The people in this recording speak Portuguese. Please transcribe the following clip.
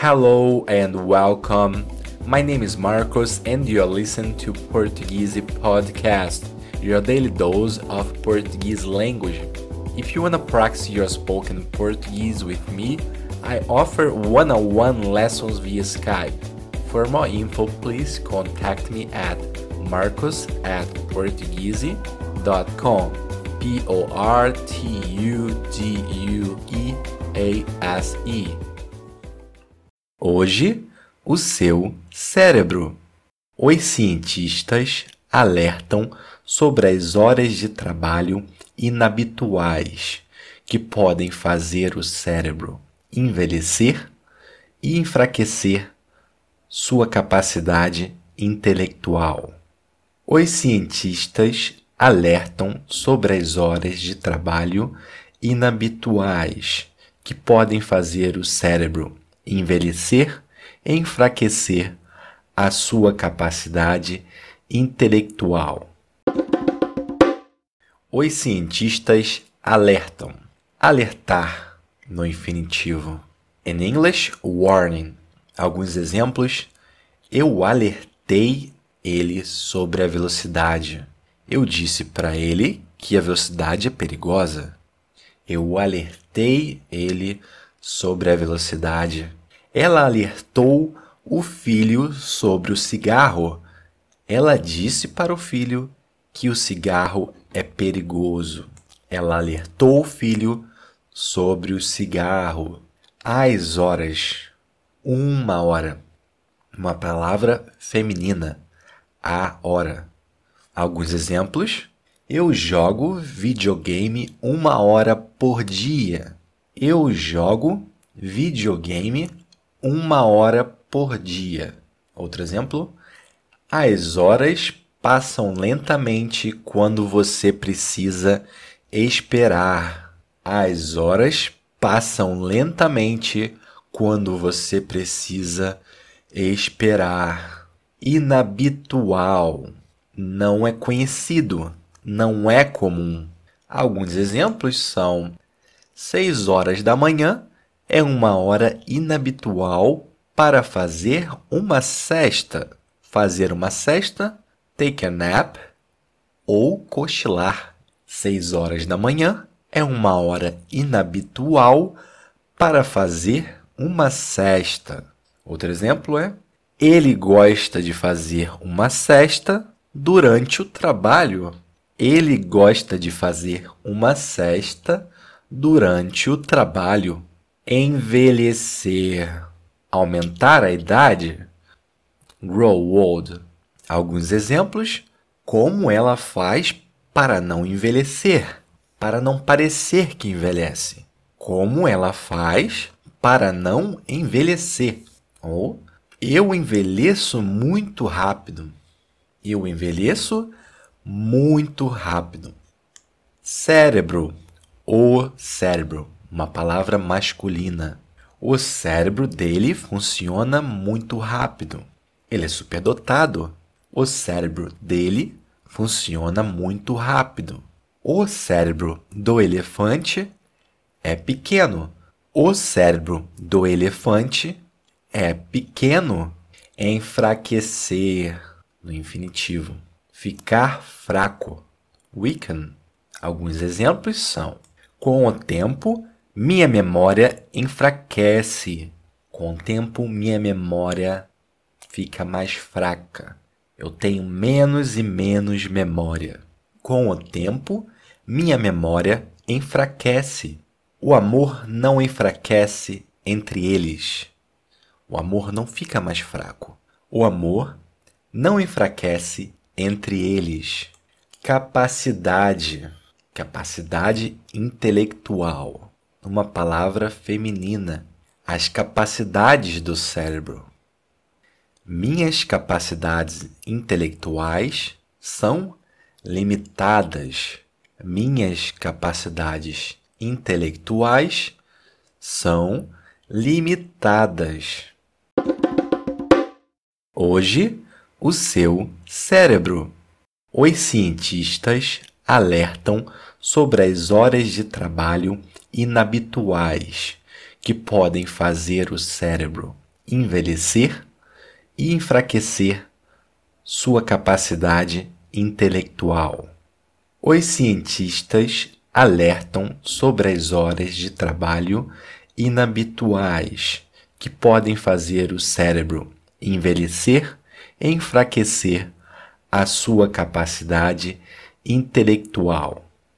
Hello and welcome. My name is Marcos and you're listening to Portuguese Podcast, your daily dose of Portuguese language. If you want to practice your spoken Portuguese with me, I offer one-on-one lessons via Skype. For more info, please contact me at marcos at portuguese.com. P O R T U G U E A S E. Hoje, o seu cérebro. Os cientistas alertam sobre as horas de trabalho inabituais que podem fazer o cérebro envelhecer e enfraquecer sua capacidade intelectual. Os cientistas alertam sobre as horas de trabalho inabituais que podem fazer o cérebro envelhecer enfraquecer a sua capacidade intelectual. Os cientistas alertam. Alertar no infinitivo. In English, warning. Alguns exemplos. Eu alertei ele sobre a velocidade. Eu disse para ele que a velocidade é perigosa. Eu alertei ele sobre a velocidade. Ela alertou o filho sobre o cigarro. Ela disse para o filho que o cigarro é perigoso. Ela alertou o filho sobre o cigarro. Às horas. Uma hora. Uma palavra feminina. A hora. Alguns exemplos. Eu jogo videogame uma hora por dia. Eu jogo videogame uma hora por dia. Outro exemplo. As horas passam lentamente quando você precisa esperar. As horas passam lentamente quando você precisa esperar. Inabitual. Não é conhecido. Não é comum. Alguns exemplos são 6 horas da manhã é uma hora inabitual para fazer uma cesta. Fazer uma cesta, take a nap ou cochilar. 6 horas da manhã é uma hora inabitual para fazer uma cesta. Outro exemplo é: ele gosta de fazer uma cesta durante o trabalho. Ele gosta de fazer uma cesta durante o trabalho. Envelhecer, aumentar a idade. Grow old. Alguns exemplos: como ela faz para não envelhecer, para não parecer que envelhece. Como ela faz para não envelhecer. Ou eu envelheço muito rápido. Eu envelheço muito rápido. Cérebro o cérebro, uma palavra masculina. O cérebro dele funciona muito rápido. Ele é superdotado. O cérebro dele funciona muito rápido. O cérebro do elefante é pequeno. O cérebro do elefante é pequeno. Enfraquecer no infinitivo. Ficar fraco. Weaken. Alguns exemplos são com o tempo, minha memória enfraquece. Com o tempo, minha memória fica mais fraca. Eu tenho menos e menos memória. Com o tempo, minha memória enfraquece. O amor não enfraquece entre eles. O amor não fica mais fraco. O amor não enfraquece entre eles. Capacidade capacidade intelectual, uma palavra feminina, as capacidades do cérebro. Minhas capacidades intelectuais são limitadas. Minhas capacidades intelectuais são limitadas. Hoje, o seu cérebro. Os cientistas alertam sobre as horas de trabalho inabituais que podem fazer o cérebro envelhecer e enfraquecer sua capacidade intelectual. Os cientistas alertam sobre as horas de trabalho inabituais que podem fazer o cérebro envelhecer e enfraquecer a sua capacidade intelectual.